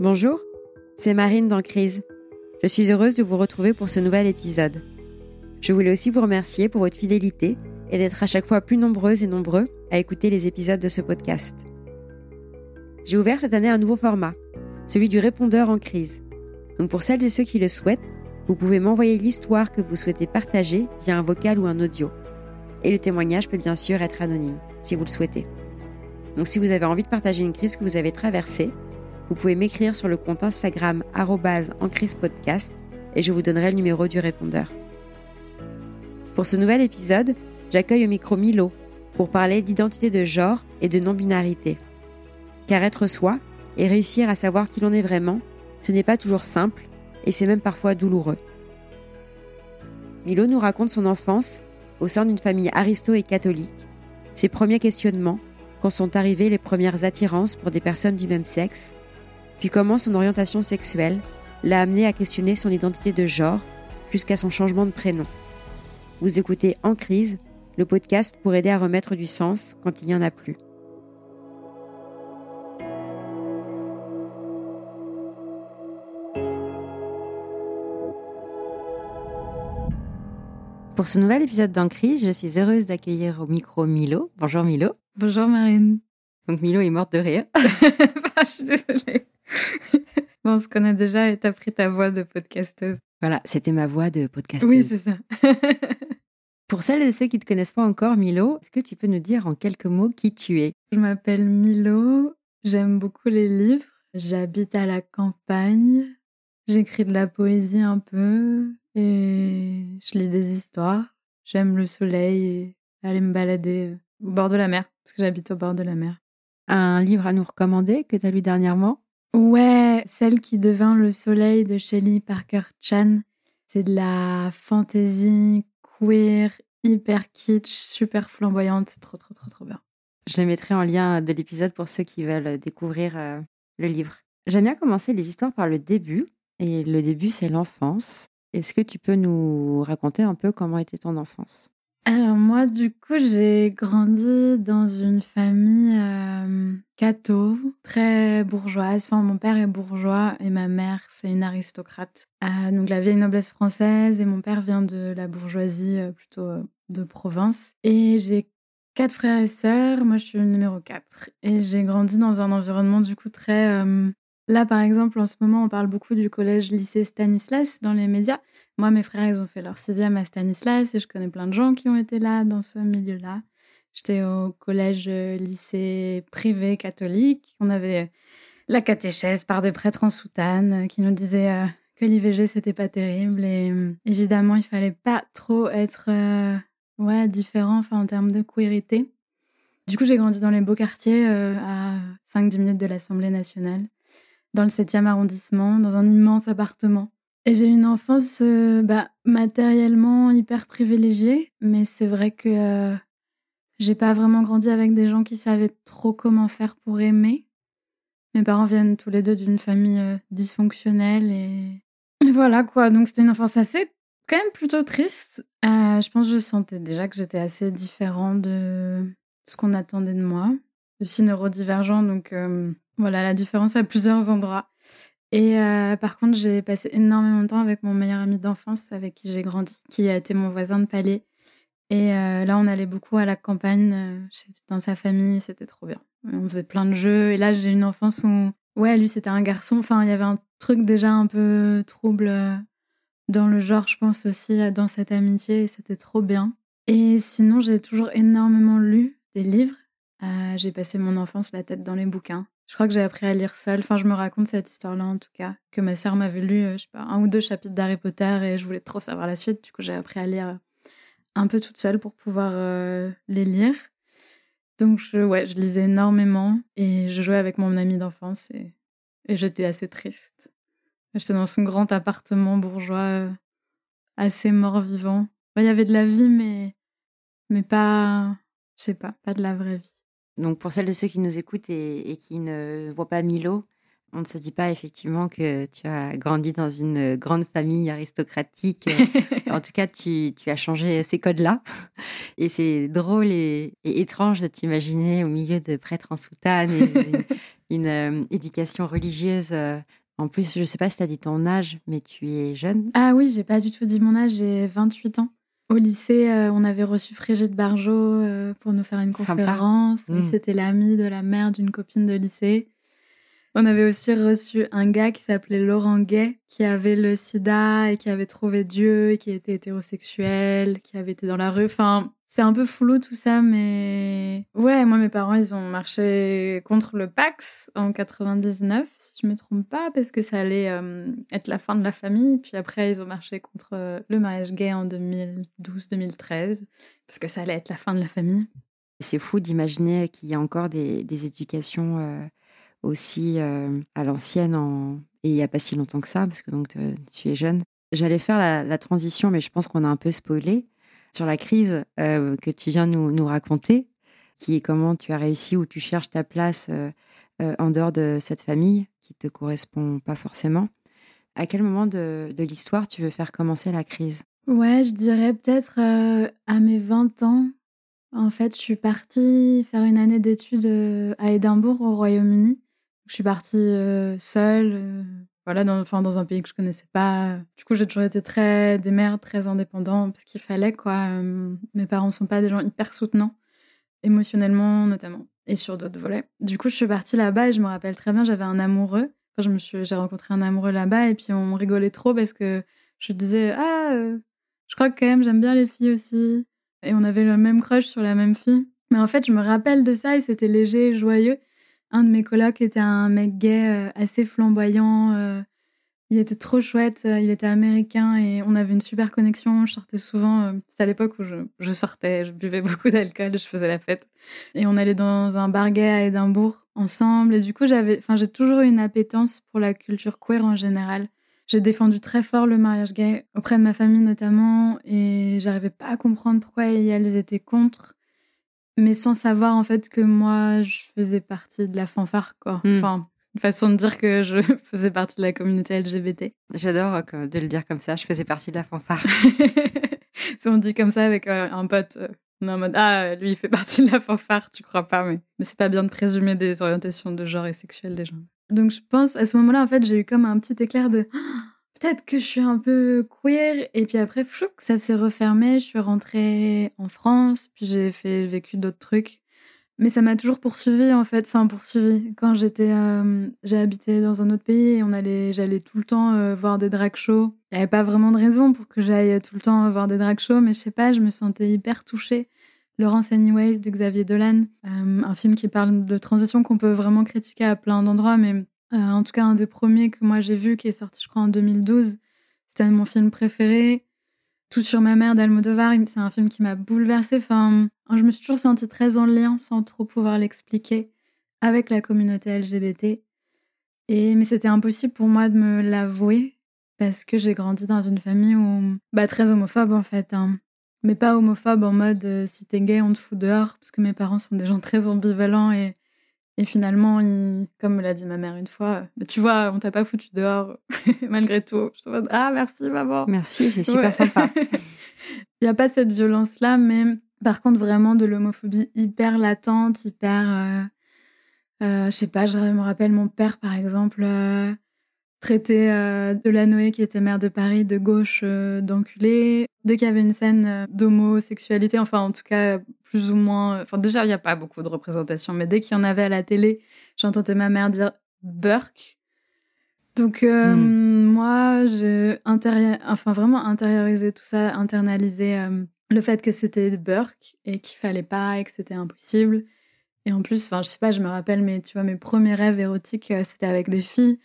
Bonjour, c'est Marine dans Crise. Je suis heureuse de vous retrouver pour ce nouvel épisode. Je voulais aussi vous remercier pour votre fidélité et d'être à chaque fois plus nombreuses et nombreux à écouter les épisodes de ce podcast. J'ai ouvert cette année un nouveau format, celui du répondeur en crise. Donc pour celles et ceux qui le souhaitent, vous pouvez m'envoyer l'histoire que vous souhaitez partager via un vocal ou un audio. Et le témoignage peut bien sûr être anonyme, si vous le souhaitez. Donc si vous avez envie de partager une crise que vous avez traversée, vous pouvez m'écrire sur le compte Instagram podcast et je vous donnerai le numéro du répondeur. Pour ce nouvel épisode, j'accueille au micro Milo pour parler d'identité de genre et de non-binarité. Car être soi et réussir à savoir qui l'on est vraiment, ce n'est pas toujours simple et c'est même parfois douloureux. Milo nous raconte son enfance au sein d'une famille aristo et catholique, ses premiers questionnements quand sont arrivées les premières attirances pour des personnes du même sexe puis comment son orientation sexuelle l'a amené à questionner son identité de genre jusqu'à son changement de prénom. Vous écoutez En crise, le podcast pour aider à remettre du sens quand il n'y en a plus. Pour ce nouvel épisode d'En crise, je suis heureuse d'accueillir au micro Milo. Bonjour Milo. Bonjour Marine. Donc Milo est morte de rire. je suis désolée. bon, on se connaît déjà et t'as pris ta voix de podcasteuse. Voilà, c'était ma voix de podcasteuse. Oui, c'est ça. Pour celles et ceux qui ne te connaissent pas encore, Milo, est-ce que tu peux nous dire en quelques mots qui tu es? Je m'appelle Milo, j'aime beaucoup les livres, j'habite à la campagne, j'écris de la poésie un peu et je lis des histoires. J'aime le soleil et aller me balader au bord de la mer, parce que j'habite au bord de la mer. Un livre à nous recommander que tu as lu dernièrement? Ouais, celle qui devint le soleil de Shelley Parker Chan. C'est de la fantasy queer, hyper kitsch, super flamboyante. Trop, trop, trop, trop bien. Je le mettrai en lien de l'épisode pour ceux qui veulent découvrir euh, le livre. J'aime bien commencer les histoires par le début. Et le début, c'est l'enfance. Est-ce que tu peux nous raconter un peu comment était ton enfance? Alors moi, du coup, j'ai grandi dans une famille euh, catho, très bourgeoise. Enfin, mon père est bourgeois et ma mère, c'est une aristocrate. Euh, donc la vieille noblesse française et mon père vient de la bourgeoisie euh, plutôt euh, de province. Et j'ai quatre frères et sœurs. Moi, je suis numéro 4. Et j'ai grandi dans un environnement du coup très euh, Là, par exemple, en ce moment, on parle beaucoup du collège-lycée Stanislas dans les médias. Moi, mes frères, ils ont fait leur sixième à Stanislas et je connais plein de gens qui ont été là dans ce milieu-là. J'étais au collège-lycée privé catholique. On avait la catéchèse par des prêtres en soutane euh, qui nous disaient euh, que l'IVG, c'était pas terrible. Et euh, évidemment, il fallait pas trop être ouais, différent en termes de queerité. Du coup, j'ai grandi dans les beaux quartiers à 5-10 minutes de l'Assemblée nationale dans le 7e arrondissement, dans un immense appartement. Et j'ai une enfance euh, bah, matériellement hyper privilégiée, mais c'est vrai que euh, j'ai pas vraiment grandi avec des gens qui savaient trop comment faire pour aimer. Mes parents viennent tous les deux d'une famille euh, dysfonctionnelle et... et... voilà quoi. Donc c'était une enfance assez quand même plutôt triste. je pense que je sentais déjà que j'étais assez différent de ce qu'on attendait de moi. Aussi neurodivergent, donc voilà la différence à plusieurs endroits. Et euh, par contre, j'ai passé énormément de temps avec mon meilleur ami d'enfance avec qui j'ai grandi, qui a été mon voisin de palier. Et euh, là, on allait beaucoup à la campagne, euh, dans sa famille, c'était trop bien. On faisait plein de jeux. Et là, j'ai une enfance où, ouais, lui, c'était un garçon. Enfin, il y avait un truc déjà un peu trouble dans le genre, je pense aussi, dans cette amitié. Et c'était trop bien. Et sinon, j'ai toujours énormément lu des livres. J'ai passé mon enfance la tête dans les bouquins. Je crois que j'ai appris à lire seule. Enfin, je me raconte cette histoire-là en tout cas. Que ma sœur m'avait lu, euh, je sais pas, un ou deux chapitres d'Harry Potter et je voulais trop savoir la suite. Du coup, j'ai appris à lire un peu toute seule pour pouvoir euh, les lire. Donc, je, ouais, je lisais énormément et je jouais avec mon ami d'enfance et, j'étais assez triste. J'étais dans son grand appartement bourgeois, euh, assez mort-vivant. Il y avait de la vie, mais, mais pas, je sais pas, pas de la vraie vie. Donc pour celles et ceux qui nous écoutent et, qui ne voient pas Milo, On ne se dit pas effectivement que tu as grandi dans une grande famille aristocratique. en tout cas, tu, as changé ces codes-là. Et c'est drôle et, étrange de t'imaginer au milieu de prêtres en soutane et une, euh, éducation religieuse. Euh, en plus, je ne sais pas si tu as dit ton âge, mais tu es jeune. Ah oui, j'ai pas du tout dit mon âge, j'ai 28 ans. Au lycée, euh, on avait reçu Frigide Barjot pour nous faire une conférence. Mmh. C'était l'ami de la mère d'une copine de lycée. On avait aussi reçu un gars qui s'appelait Laurent Gay, qui avait le sida et qui avait trouvé Dieu et qui était hétérosexuel, qui avait été dans la rue. Enfin, c'est un peu flou tout ça, mais ouais, moi mes parents ils ont marché contre le Pax en 99, si je me trompe pas, parce que ça allait euh, être la fin de la famille. Puis après ils ont marché contre euh, le mariage gay en 2012-2013, parce que ça allait être la fin de la famille. C'est fou d'imaginer qu'il y a encore des, éducations euh, aussi à l'ancienne et il n'y a pas si longtemps que ça, parce que donc tu es jeune. J'allais faire la, transition, mais je pense qu'on a un peu spoilé sur la crise que tu viens nous, nous, raconter, qui est comment tu as réussi ou tu cherches ta place en dehors de cette famille qui te correspond pas forcément. À quel moment de, de l'histoire tu veux faire commencer la crise? Ouais, je dirais peut-être à mes 20 ans. En fait, je suis partie faire une année d'études à Édimbourg, au Royaume-Uni. Je suis partie euh, seule, euh, voilà, dans, enfin, dans un pays que je connaissais pas. Du coup, j'ai toujours été très des mères très indépendants parce qu'il fallait quoi. Euh, mes parents sont pas des gens hyper soutenants, émotionnellement notamment, et sur d'autres volets. Du coup, je suis partie là-bas et je me rappelle très bien, j'avais un amoureux. je me suis, j'ai rencontré un amoureux là-bas et puis on rigolait trop parce que je disais ah, je crois que quand même j'aime bien les filles aussi. Et on avait le même crush sur la même fille. Mais en fait, je me rappelle de ça et c'était léger et joyeux un de mes colocs était un mec gay euh, assez flamboyant. Euh, il était trop chouette. Euh, il était américain et on avait une super connexion. Je sortais souvent. C'était à l'époque où je, sortais. Je buvais beaucoup d'alcool. Je faisais la fête. Et on allait dans un bar gay à Édimbourg ensemble. Et du coup, j'ai toujours eu une appétence pour la culture queer en général. J'ai défendu très fort le mariage gay auprès de ma famille notamment. Et j'arrivais pas à comprendre pourquoi elles étaient contre mais sans savoir en fait que moi je faisais partie de la fanfare quoi. Hmm. Enfin, une façon de dire que je faisais partie de la communauté LGBT. J'adore euh, de le dire comme ça, je faisais partie de la fanfare. si on dit comme ça avec euh, un pote, euh, on est en mode ah lui il fait partie de la fanfare, tu crois pas mais mais c'est pas bien de présumer des orientations de genre et sexuelles des gens. Donc je pense à ce moment-là en fait, j'ai eu comme un petit éclair de peut-être que je suis un peu queer. Et puis après, ça s'est refermé. Je suis rentrée en France, puis j'ai fait vécu d'autres trucs. Mais ça m'a toujours poursuivi en fait, enfin poursuivi. Quand j'étais, euh, j'ai habité dans un autre pays et on allait, j'allais tout le temps euh, voir des drag shows. Il n'y avait pas vraiment de raison pour que j'aille tout le temps voir des drag shows, mais je sais pas, je me sentais hyper touchée. Laurence Anyways de Xavier Dolan, euh, un film qui parle de transition qu'on peut vraiment critiquer à plein d'endroits, mais euh, en tout cas, un des premiers que moi j'ai vu, qui est sorti, je crois, en 2012. C'était mon film préféré. Tout sur ma mère d'Almodovar, c'est un film qui m'a bouleversée. Enfin, je me suis toujours sentie très en lien, sans trop pouvoir l'expliquer, avec la communauté LGBT. Et, mais c'était impossible pour moi de me l'avouer, parce que j'ai grandi dans une famille où, bah, très homophobe en fait. Hein. Mais pas homophobe en mode euh, si t'es gay, on te fout dehors, parce que mes parents sont des gens très ambivalents et et finalement, comme me l'a dit ma mère une fois, mais tu vois, on t'a pas foutu dehors malgré tout. Je te dis, ah merci maman. Merci, c'est super sympa. Il n'y a pas cette violence-là, mais par contre vraiment de l'homophobie hyper latente, hyper... Euh, euh, je sais pas, je me rappelle mon père par exemple euh, traiter euh, de la Noé qui était maire de Paris de gauche d'enculé. Dès qu'il y avait une scène d'homosexualité, enfin en tout cas plus ou moins. Enfin, déjà, il n'y a pas beaucoup de représentation, mais dès qu'il y en avait à la télé, j'entendais ma mère dire Burke. Donc, euh, hmm. moi, j'ai enfin, vraiment intériorisé tout ça, internalisé euh, le fait que c'était Burke et qu'il fallait pas et que c'était impossible. Et en plus, enfin, je sais pas, je me rappelle, mais tu vois, mes premiers rêves érotiques, euh, c'était avec des filles.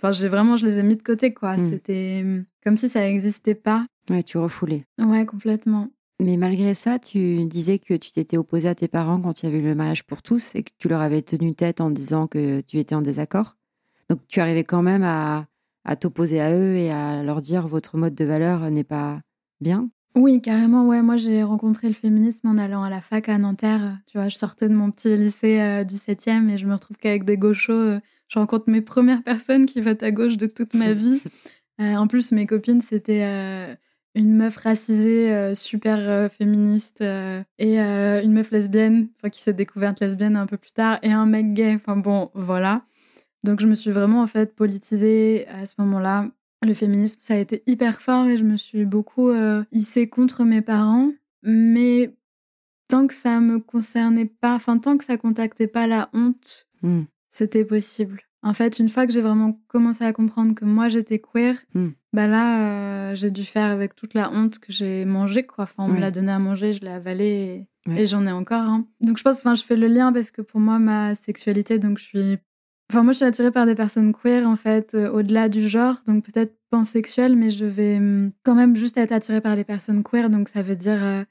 Enfin, j'ai vraiment, je les ai mis de côté, quoi. Hmm. C'était comme si ça n'existait pas. Ouais, tu refoulais. Ouais, complètement. Mais malgré ça, tu disais que tu t'étais opposé à tes parents quand il y avait le mariage pour tous et que tu leur avais tenu tête en disant que tu étais en désaccord. Donc tu arrivais quand même à, t'opposer à eux et à leur dire votre mode de valeur n'est pas bien? Oui, carrément. Ouais, moi j'ai rencontré le féminisme en allant à la fac à Nanterre. Tu vois, je sortais de mon petit lycée euh, du 7e et je me retrouve qu'avec des gauchos. Euh, je rencontre mes premières personnes qui votent à gauche de toute ma vie. en plus, mes copines, c'était une meuf racisée super féministe et une meuf lesbienne, enfin qui s'est découverte lesbienne un peu plus tard, et un mec gay. Enfin bon, voilà. Donc je me suis vraiment en fait politisée à ce moment-là. Le féminisme, ça a été hyper fort et je me suis beaucoup hissée contre mes parents. Mais tant que ça me concernait pas, enfin tant que ça contactait pas la honte, mmh. C'était possible. En fait, une fois que j'ai vraiment commencé à comprendre que moi j'étais queer, mmh. bah là j'ai dû faire avec toute la honte que j'ai mangé quoi. Enfin, on me l'a donné à manger, je l'ai avalé et, j'en ai encore. Hein. Donc je pense, enfin, je fais le lien parce que pour moi ma sexualité, donc je suis Enfin, moi, je suis attirée par des personnes queer, en fait, euh, au-delà du genre, donc peut-être pansexuelle, mais je vais hum, quand même juste être attirée par les personnes queer, donc ça veut dire euh,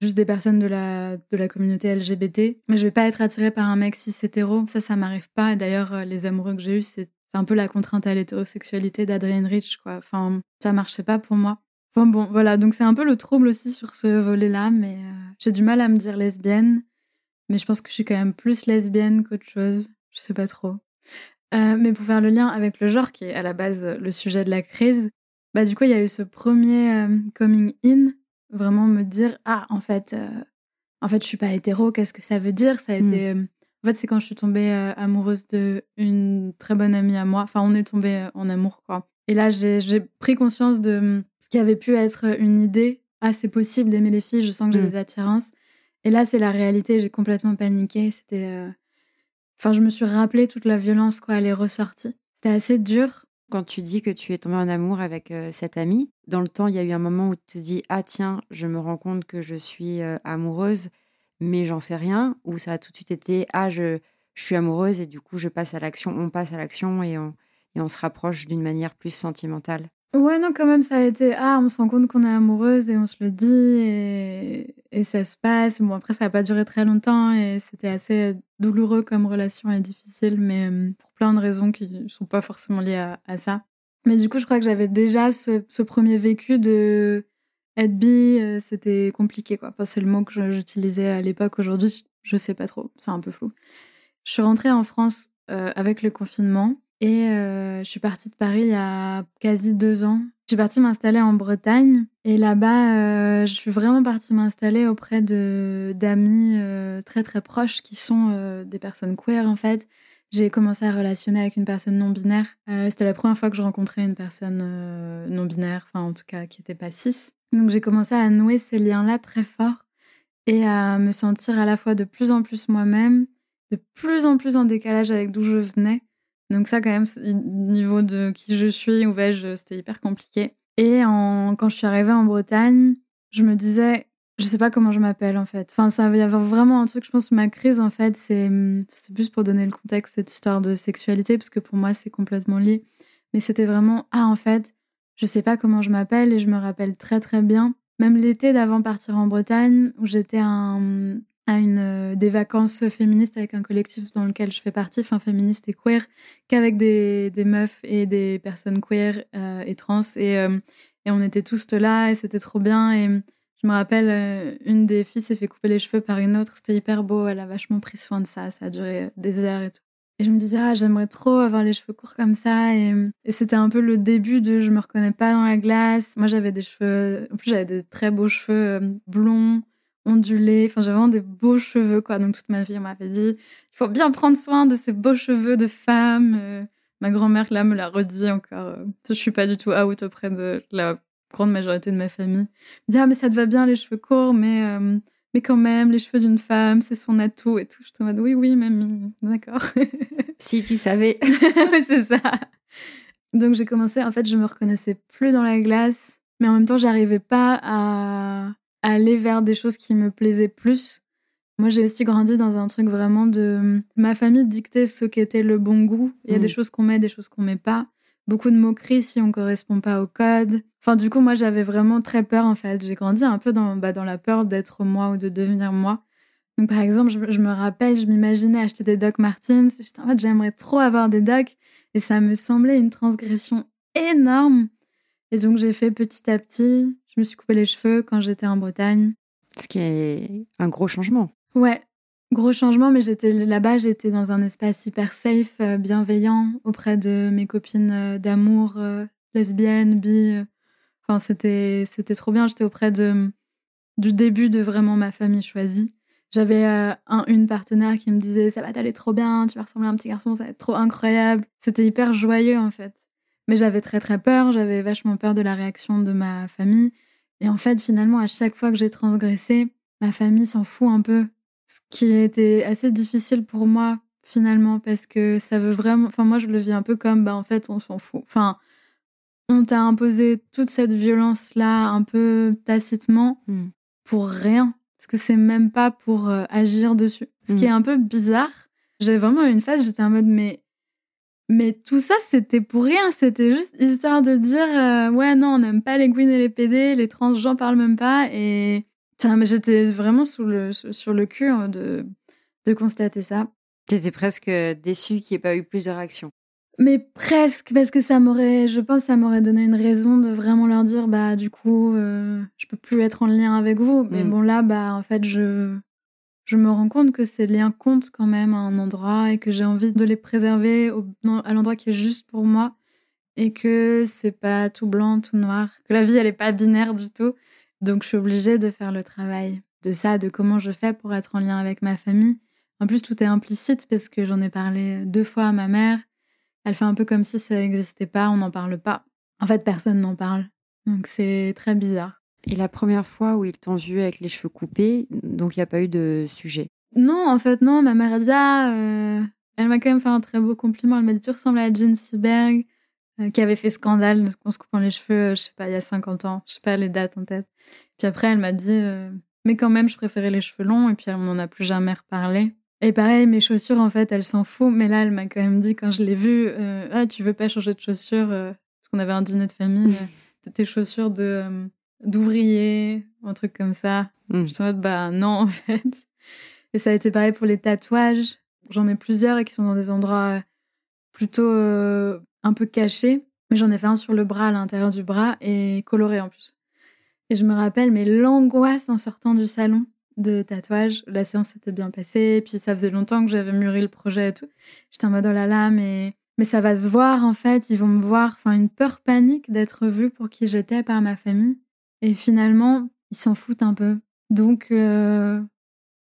juste des personnes de la, de la communauté LGBT. Mais je vais pas être attirée par un mec cis hétéro, ça, ça m'arrive pas. D'ailleurs, euh, les amoureux que j'ai eus, c'est un peu la contrainte à l'hétérosexualité d'Adrienne Rich, quoi. Enfin, ça marchait pas pour moi. Enfin bon, voilà, donc c'est un peu le trouble aussi sur ce volet-là, mais j'ai du mal à me dire lesbienne, mais je pense que je suis quand même plus lesbienne qu'autre chose. Je sais pas trop. Euh, mais pour faire le lien avec le genre, qui est à la base euh, le sujet de la crise, bah, du coup, il y a eu ce premier euh, coming in, vraiment me dire Ah, en fait, en fait je suis pas hétéro, qu'est-ce que ça veut dire? Ça a hmm. été. En fait, c'est quand je suis tombée amoureuse d'une très bonne amie à moi. Enfin, on est tombé en amour, quoi. Et là, j'ai pris conscience de ce qui avait pu être une idée. Ah, c'est possible d'aimer les filles, je sens que j'ai hmm. des attirances. Et là, c'est la réalité, j'ai complètement paniqué. C'était Enfin, je me suis rappelé toute la violence, quoi, elle est ressortie. C'était assez dur. Quand tu dis que tu es tombée en amour avec euh, cette amie, dans le temps, il y a eu un moment où tu te dis Ah, tiens, je me rends compte que je suis euh, amoureuse, mais j'en fais rien, ou ça a tout de suite été Ah, je, je suis amoureuse et du coup, je passe à l'action, on passe à l'action et on, et on se rapproche d'une manière plus sentimentale? Ouais, non, quand même, ça a été Ah, on se rend compte qu'on est amoureuse et on se le dit et, ça se passe. Bon, après, ça n'a pas duré très longtemps et c'était assez douloureux comme relation et difficile, mais euh, pour plein de raisons qui ne sont pas forcément liées à, ça. Mais du coup, je crois que j'avais déjà ce, premier vécu de être bi, euh, c'était compliqué, quoi. c'est le mot que j'utilisais à l'époque. Aujourd'hui, je sais pas trop, c'est un peu flou. Je suis rentrée en France euh, avec le confinement et euh, je suis partie de Paris il y a quasi deux ans. Je suis partie m'installer en Bretagne. Et là-bas, euh, je suis vraiment partie m'installer auprès de d'amis euh, très très proches qui sont des personnes queer en fait. J'ai commencé à relationner avec une personne non binaire. C'était la première fois que je rencontrais une personne non binaire, enfin en tout cas qui n'était pas cis. Donc j'ai commencé à nouer ces liens-là très forts et à me sentir à la fois de plus en plus moi-même, de plus en plus en décalage avec d'où je venais donc ça, quand même, niveau de qui je suis, où vais-je, c'était hyper compliqué. Et quand je suis arrivée en Bretagne, je me disais, je sais pas comment je m'appelle en fait. Enfin, ça va y avoir vraiment un truc, je pense, ma crise en fait, c'est plus pour donner le contexte, cette histoire de sexualité, parce que pour moi, c'est complètement lié. Mais c'était vraiment, ah en fait, je sais pas comment je m'appelle et je me rappelle très très bien. Même l'été d'avant partir en Bretagne, où j'étais un, à une, euh, des vacances féministes avec un collectif dans lequel je fais partie, enfin féministe et queer, qu'avec des, des, meufs et des personnes queer euh, et trans. Et, euh, et, on était tous là et c'était trop bien. Et je me rappelle, une des filles s'est fait couper les cheveux par une autre. C'était hyper beau. Elle a vachement pris soin de ça. Ça a duré des heures et tout. Et je me disais, ah, j'aimerais trop avoir les cheveux courts comme ça. Et, et c'était un peu le début de je me reconnais pas dans la glace. Moi, j'avais des cheveux, en plus, j'avais des très beaux cheveux blonds ondulés. Enfin, j'avais vraiment des beaux cheveux, quoi. Donc, toute ma vie, on m'avait dit, il faut bien prendre soin de ces beaux cheveux de femme. Euh, ma grand-mère, là, me l'a redit encore. Euh, je suis pas du tout out auprès de la grande majorité de ma famille. Me dit, ah, mais ça te va bien, les cheveux courts, mais, euh, mais quand même, les cheveux d'une femme, c'est son atout et tout. Je te en mode, oui, oui, mamie, d'accord. si tu savais. c'est ça. Donc, j'ai commencé, en fait, je me reconnaissais plus dans la glace, mais en même temps, j'arrivais pas à aller vers des choses qui me plaisaient plus. Moi, j'ai aussi grandi dans un truc vraiment de ma famille dictait ce qu'était le bon goût. Il y a des mm. choses qu'on met, des choses qu'on met pas. Beaucoup de moqueries si on correspond pas au code. Enfin, du coup, moi, j'avais vraiment très peur en fait. J'ai grandi un peu dans, bah, dans la peur d'être moi ou de devenir moi. Donc, par exemple, je, me rappelle, je m'imaginais acheter des Doc Martens. J'étais en fait, j'aimerais trop avoir des Doc. Et ça me semblait une transgression énorme. Et donc, j'ai fait petit à petit. Je me suis coupé les cheveux quand j'étais en Bretagne. Ce qui est un gros changement. Ouais. Gros changement, mais j'étais là-bas, j'étais dans un espace hyper safe, euh, bienveillant, auprès de mes copines euh, d'amour, euh, lesbiennes, bi. Enfin, c'était, c'était trop bien. J'étais auprès de, du début de vraiment ma famille choisie. J'avais un, une partenaire qui me disait Ça va t'aller trop bien, tu vas ressembler à un petit garçon, ça va être trop incroyable. C'était hyper joyeux en fait. Mais j'avais très très peur, j'avais vachement peur de la réaction de ma famille. Et en fait, finalement, à chaque fois que j'ai transgressé, ma famille s'en fout un peu ce qui était assez difficile pour moi finalement parce que ça veut vraiment enfin moi je le vis un peu comme bah en fait on s'en fout enfin on t'a imposé toute cette violence là un peu tacitement hmm. pour rien parce que c'est même pas pour euh, agir dessus ce qui hmm. est un peu bizarre j'ai vraiment une phase j'étais en mode mais mais tout ça c'était pour rien c'était juste histoire de dire euh, ouais non on n'aime pas les queens et les PD les trans j'en parle même pas et mais j'étais vraiment sous le, sur le cul hein, de, de constater ça. T'étais presque déçue qu'il n'y ait pas eu plus de réactions. Mais presque, parce que ça m'aurait, je pense, ça m'aurait donné une raison de vraiment leur dire, bah, du coup, euh, je peux plus être en lien avec vous. Mais mm. bon, là, bah, en fait, je, je me rends compte que ces liens comptent quand même à un endroit et que j'ai envie de les préserver à l'endroit qui est juste pour moi et que c'est pas tout blanc, tout noir, que la vie, elle est pas binaire du tout donc, je suis obligée de faire le travail de ça, de comment je fais pour être en lien avec ma famille. En plus, tout est implicite parce que j'en ai parlé deux fois à ma mère. Elle fait un peu comme si ça n'existait pas, on n'en parle pas. En fait, personne n'en parle. Donc, c'est très bizarre. Et la première fois où ils t'ont vu avec les cheveux coupés, donc il n'y a pas eu de sujet Non, en fait, non. Ma mère a dit ah, euh, Elle m'a quand même fait un très beau compliment. Elle m'a dit Tu ressembles à Jean Seberg. Euh, qui avait fait scandale en se coupant les cheveux, euh, je sais pas, il y a 50 ans. Je sais pas les dates en tête. Puis après, elle m'a dit, euh, mais quand même, je préférais les cheveux longs. Et puis, on n'en a plus jamais reparlé. Et pareil, mes chaussures, en fait, elle s'en fout. Mais là, elle m'a quand même dit, quand je l'ai vue, ah, tu veux pas changer de chaussures Parce qu'on avait un dîner de famille. tes chaussures de d'ouvrier, un truc comme ça. Mm. Je suis en mode, bah non, en fait. Et ça a été pareil pour les tatouages. J'en ai plusieurs et qui sont dans des endroits plutôt un peu caché, mais j'en ai fait un sur le bras, à l'intérieur du bras, et coloré en plus. Et je me rappelle, mais l'angoisse en sortant du salon de tatouage, la séance s'était bien passée, puis ça faisait longtemps que j'avais mûri le projet et tout. J'étais en mode, oh là là, mais, mais ça va se voir en fait, ils vont me voir. Enfin, une peur panique d'être vue pour qui j'étais par ma famille. Et finalement, ils s'en foutent un peu. Donc, euh,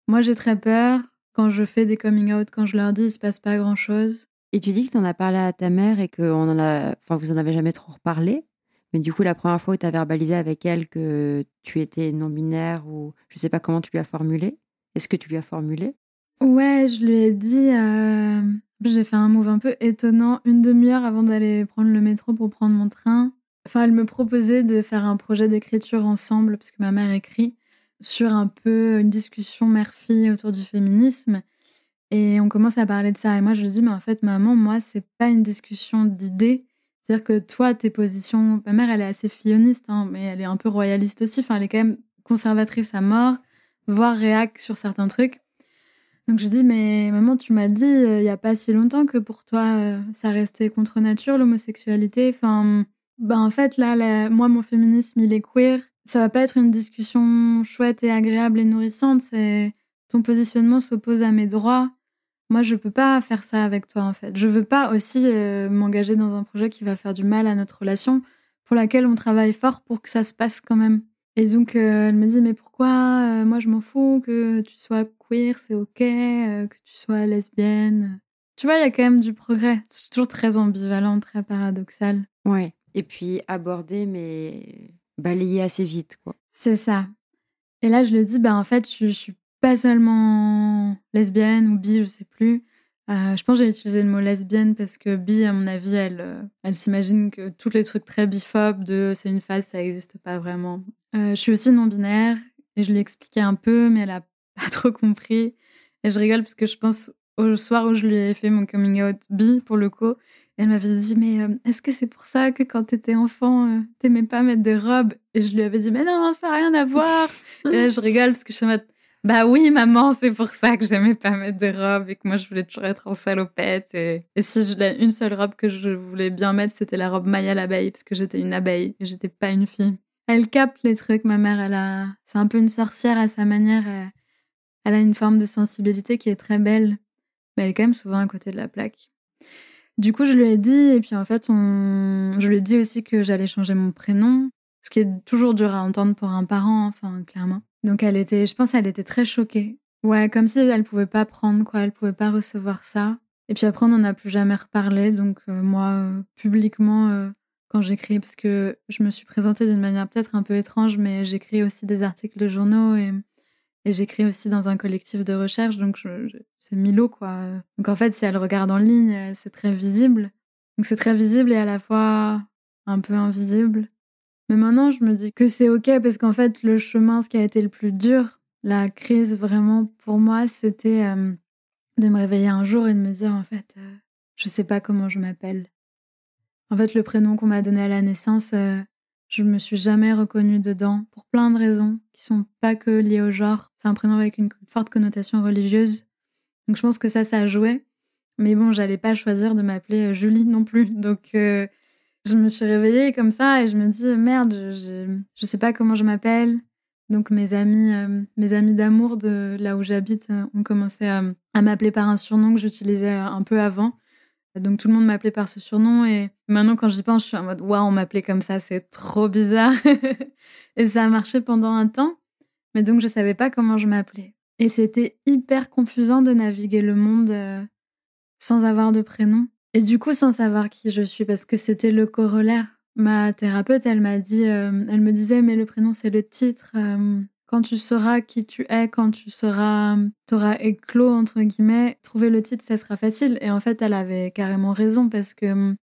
moi j'ai très peur. Quand je fais des coming out, quand je leur dis, il se passe pas grand chose. Et tu dis que tu en as parlé à ta mère et que on en a, enfin, vous en avez jamais trop reparlé. Mais du coup, la première fois où tu as verbalisé avec elle que tu étais non-binaire ou je sais pas comment tu lui as formulé, est-ce que tu lui as formulé? Ouais, je lui ai dit. Euh, j'ai fait un move un peu étonnant une demi-heure avant d'aller prendre le métro pour prendre mon train. Enfin, elle me proposait de faire un projet d'écriture ensemble, parce que ma mère écrit, sur un peu une discussion mère-fille autour du féminisme. Et on commence à parler de ça. Et moi, je lui dis, mais en fait, maman, moi, c'est pas une discussion d'idées. C'est-à-dire que toi, tes positions. Ma mère, elle est assez filloniste, hein, mais elle est un peu royaliste aussi. Enfin, elle est quand même conservatrice à mort, voire réac sur certains trucs. Donc je dis, mais maman, tu m'as dit euh, il y a pas si longtemps que pour toi, euh, ça restait contre nature, l'homosexualité. Enfin, bah en fait, là, moi, mon féminisme, il est queer. Ça va pas être une discussion chouette et agréable et nourrissante. C'est ton positionnement s'oppose à mes droits. Moi, je peux pas faire ça avec toi, en fait. Je veux pas aussi euh, m'engager dans un projet qui va faire du mal à notre relation, pour laquelle on travaille fort pour que ça se passe quand même. Et donc, euh, elle me dit, mais pourquoi euh, Moi, je m'en fous que tu sois queer, c'est ok, que tu sois lesbienne. Tu vois, il y a quand même du progrès. C'est toujours très ambivalent, très paradoxal. Ouais. Et puis, aborder, mais balayer assez vite, quoi. C'est ça. Et là, je le dis, bah, en fait, je, je suis pas seulement lesbienne ou bi, je sais plus. Euh, je pense que j'ai utilisé le mot lesbienne parce que bi, à mon avis, elle, euh, elle s'imagine que tous les trucs très biphobes de c'est une phase, ça n'existe pas vraiment. Euh, je suis aussi non-binaire et je lui ai expliqué un peu, mais elle a pas trop compris. Et je rigole parce que je pense au soir où je lui ai fait mon coming out bi pour le coup, elle m'avait dit mais est-ce que c'est pour ça que quand t'étais enfant, t'aimais pas mettre des robes? Et je lui avais dit mais non, ça n'a rien à voir. et là je rigole parce que je suis en mode bah oui, maman, c'est pour ça que j'aimais pas mettre des robes et que moi je voulais toujours être en salopette. Et, et si je une seule robe que je voulais bien mettre, c'était la robe Maya l'abeille parce que j'étais une abeille et j'étais pas une fille. Elle capte les trucs, ma mère, elle a, c'est un peu une sorcière à sa manière. elle a une forme de sensibilité qui est très belle, mais elle est quand même souvent à côté de la plaque. Du coup, je lui ai dit, et puis en fait, on... je lui ai dit aussi que j'allais changer mon prénom, ce qui est toujours dur à entendre pour un parent, enfin, clairement. Donc, elle était, je pense, elle était très choquée. Ouais, comme si elle pouvait pas prendre, quoi, elle pouvait pas recevoir ça. Et puis après, on n'en a plus jamais reparlé. Donc, euh, moi, euh, publiquement, euh, quand j'écris, parce que je me suis présentée d'une manière peut-être un peu étrange, mais j'écris aussi des articles de journaux et et j'écris aussi dans un collectif de recherche, donc c'est Milo, quoi. Donc en fait, si elle regarde en ligne, euh, c'est très visible. Donc c'est très visible et à la fois un peu invisible. Mais maintenant, je me dis que c'est OK parce qu'en fait, le chemin, ce qui a été le plus dur, la crise vraiment pour moi, c'était euh, de me réveiller un jour et de me dire en fait, euh, je sais pas comment je m'appelle. En fait, le prénom qu'on m'a donné à la naissance, je me suis jamais reconnue dedans pour plein de raisons qui sont pas que liées au genre. C'est un prénom avec une forte connotation religieuse. Donc je pense que ça, ça joué. Mais bon, j'allais pas choisir de m'appeler euh, Julie non plus. Donc euh, je me suis réveillée comme ça et je me dis merde, je, je sais pas comment je m'appelle. Donc mes amis, euh, mes amis d'amour de là où j'habite ont commencé à m'appeler par un surnom que j'utilisais un peu avant. Donc tout le monde m'appelait par ce surnom et maintenant quand j'y pense, je suis en mode waouh, on m'appelait comme ça, c'est trop bizarre. et ça a marché pendant un temps, mais donc je savais pas comment je m'appelais. Et c'était hyper confusant de naviguer le monde euh, sans avoir de prénom et du coup sans savoir qui je suis parce que c'était le corollaire. Ma thérapeute, elle m'a dit, euh, elle me disait mais le prénom c'est le titre. Euh, quand tu sauras qui tu es, quand tu seras, auras éclos, entre guillemets, trouver le titre, ça sera facile. Et en fait, elle avait carrément raison parce que hum,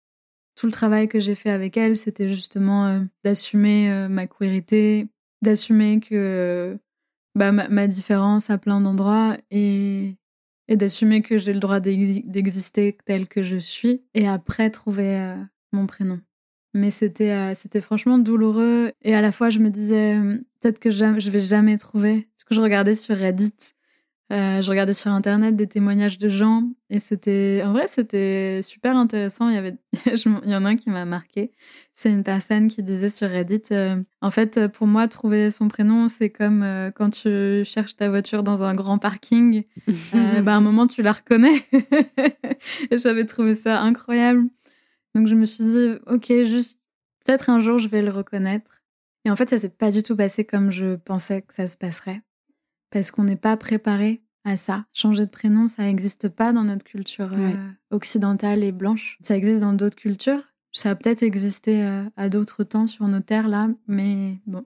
tout le travail que j'ai fait avec elle, c'était justement euh, d'assumer euh, ma queerité, d'assumer que bah, ma, différence à plein d'endroits et, et d'assumer que j'ai le droit d'exister tel que je suis et après trouver euh, mon prénom. Mais c'était euh, c'était franchement douloureux. Et à la fois, je me disais, hum, peut-être que je vais jamais trouver. Parce que je regardais sur Reddit, euh, je regardais sur Internet des témoignages de gens. Et c'était, en vrai, c'était super intéressant. Il y, avait, il y en a un qui m'a marqué. C'est une personne qui disait sur Reddit, euh, en fait, pour moi, trouver son prénom, c'est comme quand tu cherches ta voiture dans un grand parking. bah, à un moment, tu la reconnais. et j'avais trouvé ça incroyable. Donc je me suis dit, ok, juste peut-être un jour je vais le reconnaître. Et en fait, ça s'est pas du tout passé comme je pensais que ça se passerait. Parce qu'on n'est pas préparé à ça. Changer de prénom, ça n'existe pas dans notre culture euh, occidentale et blanche. Ça existe dans d'autres cultures. Ça a peut-être existé euh, à d'autres temps sur nos terres là, mais bon.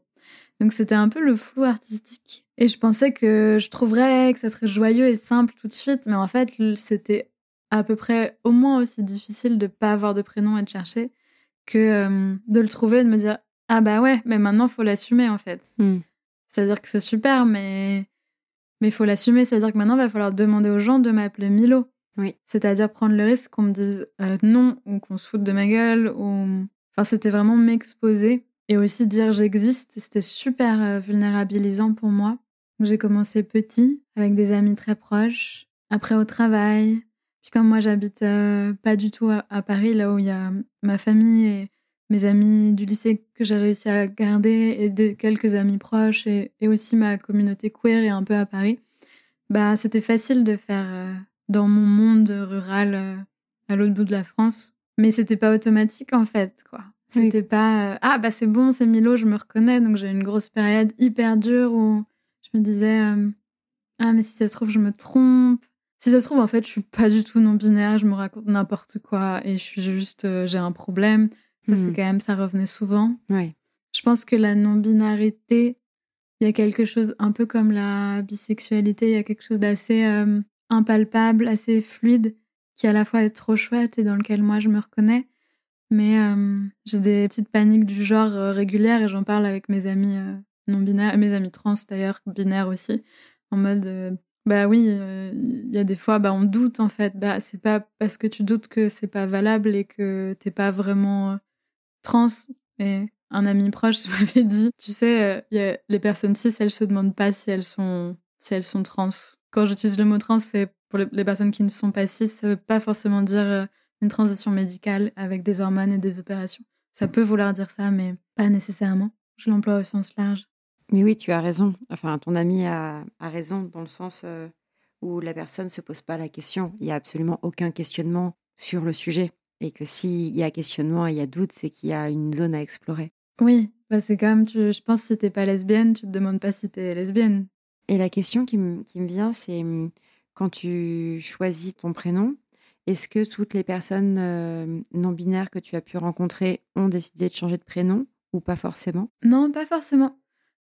Donc c'était un peu le flou artistique. Et je pensais que je trouverais que ça serait joyeux et simple tout de suite, mais en fait c'était à peu près au moins aussi difficile de pas avoir de prénom et de chercher que euh, de le trouver et de me dire ah bah ouais mais maintenant faut l'assumer en fait. Hmm. c'est à dire que c'est super mais mais faut l'assumer. C'est à dire que maintenant il va falloir demander aux gens de m'appeler Milo. Oui. C'est à dire prendre le risque qu'on me dise euh, non ou qu'on se foute de ma gueule ou enfin c'était vraiment m'exposer et aussi dire j'existe. C'était super euh, vulnérabilisant pour moi. J'ai commencé petit avec des amis très proches. Après au travail puis comme moi, j'habite euh, pas du tout à, Paris, là où il y a ma famille et mes amis du lycée que j'ai réussi à garder et des, quelques amis proches et, aussi ma communauté queer et un peu à Paris, bah c'était facile de faire euh, dans mon monde rural euh, à l'autre bout de la France. Mais c'était pas automatique en fait, quoi. C'était pas ah bah c'est bon, c'est Milo, je me reconnais. Donc j'ai une grosse période hyper dure où je me disais ah mais si ça se trouve je me trompe si ça se trouve, en fait, je suis pas du tout non-binaire, je me raconte n'importe quoi et je suis juste, euh, j'ai un problème. Ça, c'est hmm. quand même, ça revenait souvent. Ouais. Je pense que la non-binarité, il y a quelque chose, un peu comme la bisexualité, il y a quelque chose d'assez euh, impalpable, assez fluide, qui à la fois est trop chouette et dans lequel moi je me reconnais. Mais euh, j'ai des petites paniques du genre régulières et j'en parle avec mes amis non-binaires, mes amis trans d'ailleurs, binaires aussi, en mode bah oui, euh, il y a des fois, bah, on doute en fait. Bah, c'est pas parce que tu doutes que c'est pas valable et que t'es pas vraiment euh, trans. Et un ami proche m'avait dit, tu sais, euh, y a les personnes cis, elles se demandent pas si elles sont, si elles sont trans. Quand j'utilise le mot trans, c'est pour les, personnes qui ne sont pas cis, ça veut pas forcément dire une transition médicale avec des hormones et des opérations. Ça peut vouloir dire ça, mais pas nécessairement. Je l'emploie au sens large. Mais oui, tu as raison. Enfin, ton ami a, raison dans le sens euh, où la personne ne se pose pas la question. Il n'y a absolument aucun questionnement sur le sujet. Et que s'il y a questionnement et il y a doute, c'est qu'il y a une zone à explorer. Oui, bah c'est comme, tu, je pense, si tu n'es pas lesbienne, tu te demandes pas si tu es lesbienne. Et la question qui, me vient, c'est hum, quand tu choisis ton prénom, est-ce que toutes les personnes euh, non binaires que tu as pu rencontrer ont décidé de changer de prénom ou pas forcément? Non, pas forcément.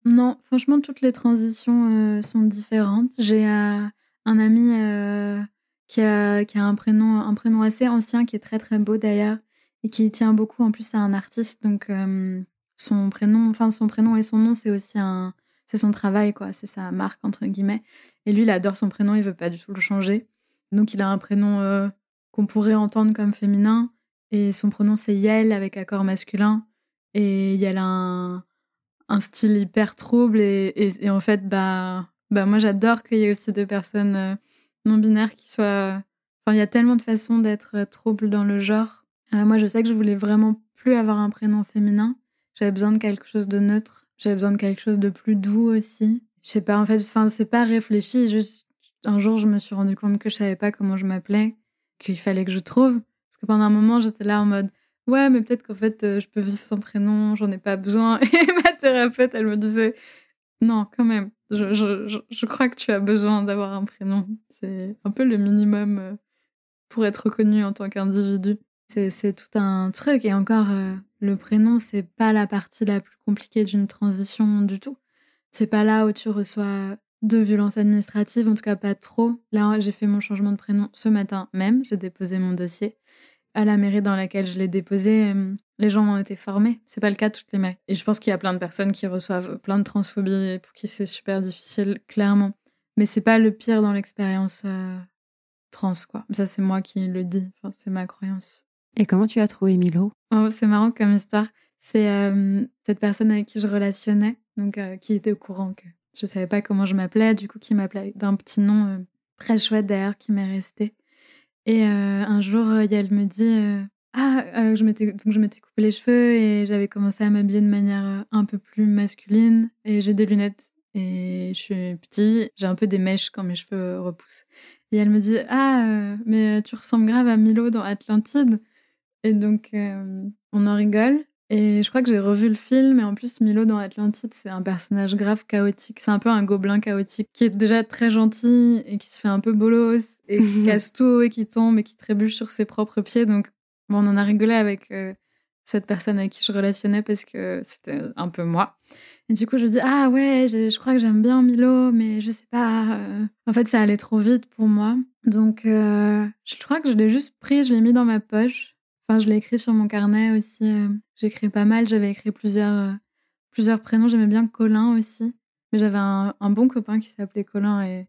Non, franchement, toutes les transitions euh, sont différentes. J'ai euh, un ami qui, a, qui a un prénom, un prénom assez ancien, qui est très très beau d'ailleurs, et qui tient beaucoup en plus à un artiste. Donc son prénom, enfin son prénom et son nom, c'est aussi un, c'est son travail quoi, c'est sa marque entre guillemets. Et lui, il adore son prénom, il veut pas du tout le changer. Donc il a un prénom qu'on pourrait entendre comme féminin. Et son prénom, c'est Yel avec accord masculin. Et Yel a un, un style hyper trouble. Et, en fait, bah, bah moi, j'adore qu'il y ait aussi des personnes euh, non binaires qui soient. Enfin, il y a tellement de façons d'être euh, trouble dans le genre. Euh, moi, je sais que je voulais vraiment plus avoir un prénom féminin. J'avais besoin de quelque chose de neutre. J'avais besoin de quelque chose de plus doux aussi. Je sais pas, en fait, enfin, c'est pas réfléchi. Juste un jour, je me suis rendu compte que je savais pas comment je m'appelais qu'il fallait que je trouve. Parce que pendant un moment, j'étais là en mode Ouais, mais peut-être qu'en fait, euh, je peux vivre sans prénom, j'en ai pas besoin. Et ma thérapeute, elle me disait Non, quand même, je, crois que tu as besoin d'avoir un prénom. C'est un peu le minimum euh, pour être reconnu en tant qu'individu. C'est tout un truc. Et encore, euh, le prénom, c'est pas la partie la plus compliquée d'une transition du tout. C'est pas là où tu reçois de violence administrative, en tout cas pas trop. Là, j'ai fait mon changement de prénom ce matin même. J'ai déposé mon dossier à la mairie dans laquelle je l'ai déposé. Euh, les gens ont été formés. C'est pas le cas de toutes les mairies. Et je pense qu'il y a plein de personnes qui reçoivent plein de transphobie pour qui c'est super difficile, clairement. Mais c'est pas le pire dans l'expérience euh, trans, quoi. Ça, c'est moi qui le dis. Enfin, c'est ma croyance. Et comment tu as trouvé Milo? Oh, C'est marrant comme histoire. C'est euh, cette personne avec qui je relationnais, donc qui était au courant que je savais pas comment je m'appelais, du coup, qui m'appelait d'un petit nom très chouette d'ailleurs qui m'est resté. Et euh, un jour, euh, elle me dit Ah, je m'étais, donc je m'étais coupé les cheveux et j'avais commencé à m'habiller de manière un peu plus masculine. Et j'ai des lunettes et je suis petit, j'ai un peu des mèches quand mes cheveux repoussent. Et elle me dit Ah, mais tu ressembles grave à Milo dans Atlantide. Et donc, on en rigole. Et je crois que j'ai revu le film, et en plus, Milo dans Atlantide, c'est un personnage grave chaotique. C'est un peu un gobelin chaotique qui est déjà très gentil et qui se fait un peu bolos et qui casse tout et qui tombe et qui trébuche sur ses propres pieds. Donc, bon, on en a rigolé avec euh, cette personne avec qui je relationnais parce que c'était un peu moi. Et du coup, je dis Ah ouais, je, crois que j'aime bien Milo, mais je sais pas. Euh. En fait, ça allait trop vite pour moi. Donc, euh, je crois que je l'ai juste pris, je l'ai mis dans ma poche. Enfin, je l'ai écrit sur mon carnet aussi. J'écris pas mal. J'avais écrit plusieurs, euh, plusieurs prénoms. J'aimais bien Colin aussi. Mais j'avais un, bon copain qui s'appelait Colin. Et,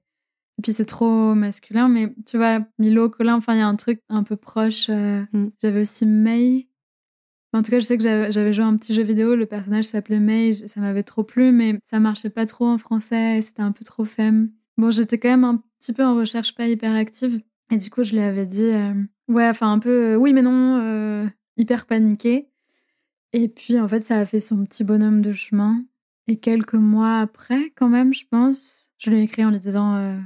puis c'est trop masculin. Mais tu vois, Milo, Colin, enfin, il y a un truc un peu proche. Euh, mm. J'avais aussi May. En tout cas, je sais que j'avais joué un petit jeu vidéo. Le personnage s'appelait May. Ça m'avait trop plu. Mais ça marchait pas trop en français. C'était un peu trop femme. Bon, j'étais quand même un petit peu en recherche pas hyper active. Et du coup, je lui avais dit, euh, ouais, enfin un peu, oui mais non, hyper paniqué. Et puis, en fait, ça a fait son petit bonhomme de chemin. Et quelques mois après, quand même, je pense, je lui ai écrit en lui disant euh,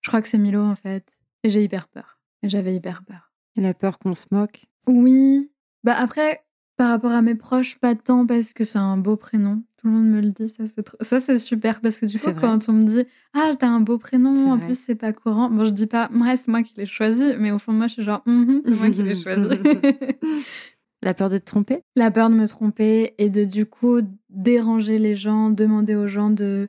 Je crois que c'est Milo, en fait. Et j'ai hyper peur. Et j'avais hyper peur. Et la peur qu'on se moque? Oui. Bah après, par rapport à mes proches, pas tant parce que c'est un beau prénom. Tout le monde me le dit, ça c'est ça c'est super parce que du coup quand on me dit ah t'as un beau prénom, en plus c'est pas courant. Bon je dis pas ouais c'est moi qui l'ai choisi, mais au fond de moi je suis genre mm-hmm, c'est moi qui l'ai choisi. La peur de te tromper? La peur de me tromper et de du coup déranger les gens, demander aux gens de,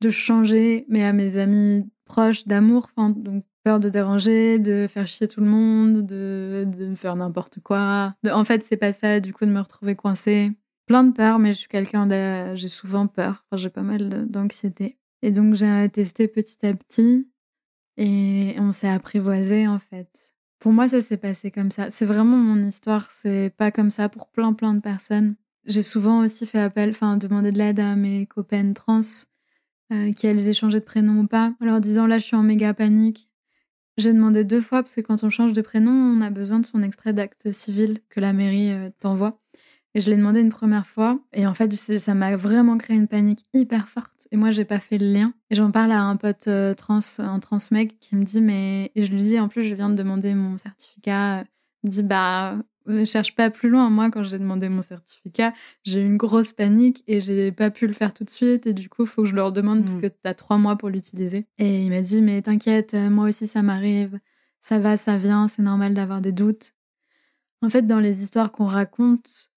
de changer, mais à mes amis proches d'amour, donc peur de déranger, de faire chier tout le monde, de, de faire n'importe quoi. en fait, c'est pas ça, du coup, de me retrouver coincée. Plein de peur, mais je suis quelqu'un de... J'ai souvent peur, j'ai pas mal d'anxiété. Et donc, j'ai testé petit à petit et on s'est apprivoisé, en fait. Pour moi, ça s'est passé comme ça. C'est vraiment mon histoire. C'est pas comme ça pour plein, plein de personnes. J'ai souvent aussi fait appel, enfin, demandé de l'aide à mes copaines trans euh, qui elles aient changé de prénom ou pas, en leur disant là, je suis en méga panique. J'ai demandé deux fois parce que quand on change de prénom, on a besoin de son extrait d'acte civil que la mairie euh, t'envoie. Et je l'ai demandé une première fois. Et en fait, ça m'a vraiment créé une panique hyper forte. Et moi, j'ai pas fait le lien. Et j'en parle à un pote euh, trans, un trans mec qui me dit, mais. Et je lui dis, en plus, je viens de demander mon certificat. Il me dit, bah, ne cherche pas plus loin. Moi, quand j'ai demandé mon certificat, j'ai eu une grosse panique et j'ai pas pu le faire tout de suite. Et du coup, il faut que je leur demande parce mm. que tu as trois mois pour l'utiliser. Et il m'a dit, mais t'inquiète, euh, moi aussi, ça m'arrive. Ça va, ça vient, c'est normal d'avoir des doutes. En fait, dans les histoires qu'on raconte,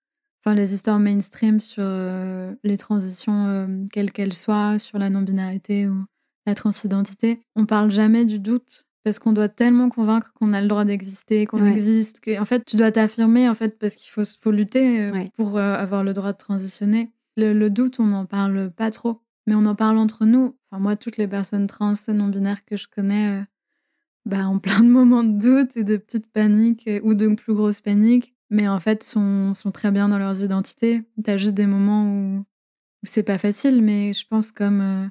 les histoires mainstream sur euh, les transitions, euh, quelles qu'elles soient, sur la non-binarité ou la transidentité, on parle jamais du doute parce qu'on doit tellement convaincre qu'on a le droit d'exister, qu'on existe, que en fait tu dois t'affirmer en fait parce qu'il faut, faut lutter euh, pour avoir le droit de transitionner. Le, doute, on n'en parle pas trop, mais on en parle entre nous. Enfin moi, toutes les personnes trans non binaires que je connais, bah, en plein de moments de doute et de petites paniques ou de plus grosses paniques mais en fait sont, sont très bien dans leurs identités. Tu as juste des moments où, où c'est pas facile, mais je pense comme, euh,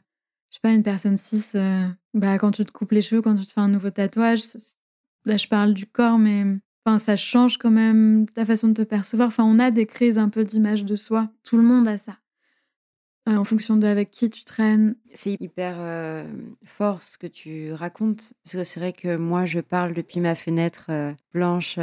sais pas, une personne cis, euh, bah, quand tu te coupes les cheveux, quand tu te fais un nouveau tatouage, là je parle du corps, mais enfin, ça change quand même ta façon de te percevoir. Enfin, on a des crises un peu d'image de soi. Tout le monde a ça. Euh, en fonction de avec qui tu traînes. C'est hyper fort ce que tu racontes, parce que c'est vrai que moi je parle depuis ma fenêtre blanche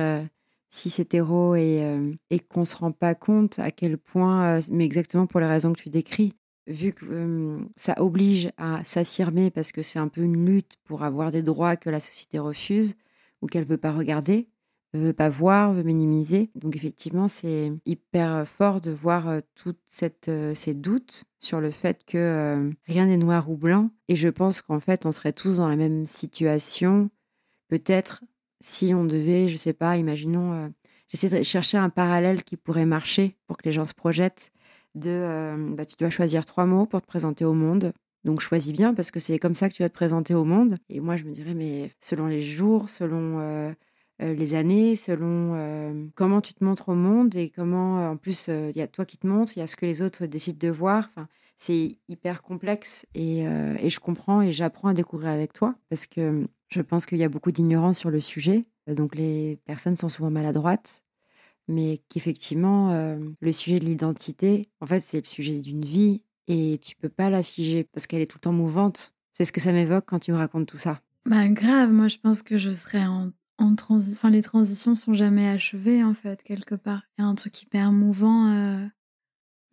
c'est hétéro et, euh, et qu'on se rend pas compte à quel point, euh, mais exactement pour les raisons que tu décris, vu que euh, ça oblige à s'affirmer parce que c'est un peu une lutte pour avoir des droits que la société refuse ou qu'elle veut pas regarder, veut pas voir, veut minimiser. Donc effectivement, c'est hyper fort de voir toutes ces doutes sur le fait que rien n'est noir ou blanc. Et je pense qu'en fait, on serait tous dans la même situation, peut-être si on devait, je sais pas, imaginons, euh, j'essaie de chercher un parallèle qui pourrait marcher pour que les gens se projettent. De, euh, bah, tu dois choisir trois mots pour te présenter au monde. Donc choisis bien parce que c'est comme ça que tu vas te présenter au monde. Et moi, je me dirais, mais selon les jours, selon euh, les années, selon comment tu te montres au monde et comment, en plus, il y a toi qui te montres, il y a ce que les autres décident de voir. Enfin, c'est hyper complexe et, et, je comprends et j'apprends à découvrir avec toi parce que je pense qu'il y a beaucoup d'ignorance sur le sujet, euh, donc les personnes sont souvent maladroites, mais qu'effectivement, euh, le sujet de l'identité, en fait, c'est le sujet d'une vie et tu peux pas la figer parce qu'elle est tout le temps mouvante. C'est ce que ça m'évoque quand tu me racontes tout ça. Bah grave, moi je pense que je serais en, en transition. Enfin, les transitions sont jamais achevées en fait, quelque part. Il y a un truc hyper mouvant euh,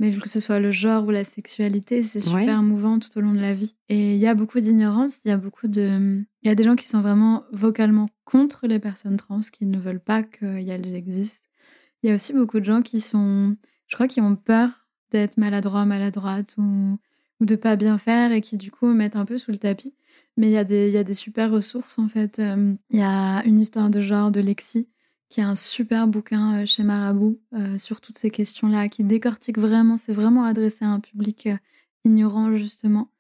mais que ce soit le genre ou la sexualité, c'est super mouvant tout au long de la vie. Et il y a beaucoup d'ignorance, il y a beaucoup de... Il y a des gens qui sont vraiment vocalement contre les personnes trans, qui ne veulent pas qu'elles existent. Il y a aussi beaucoup de gens qui sont, je crois, qui ont peur d'être maladroits, maladroites ou, ou de pas bien faire et qui du coup mettent un peu sous le tapis. Mais il y, a des, super ressources en fait. Euh, il y a une histoire de genre de Lexi qui a un super bouquin euh, chez Marabout euh, sur toutes ces questions-là, qui décortique vraiment, c'est vraiment adressé à un public ignorant justement.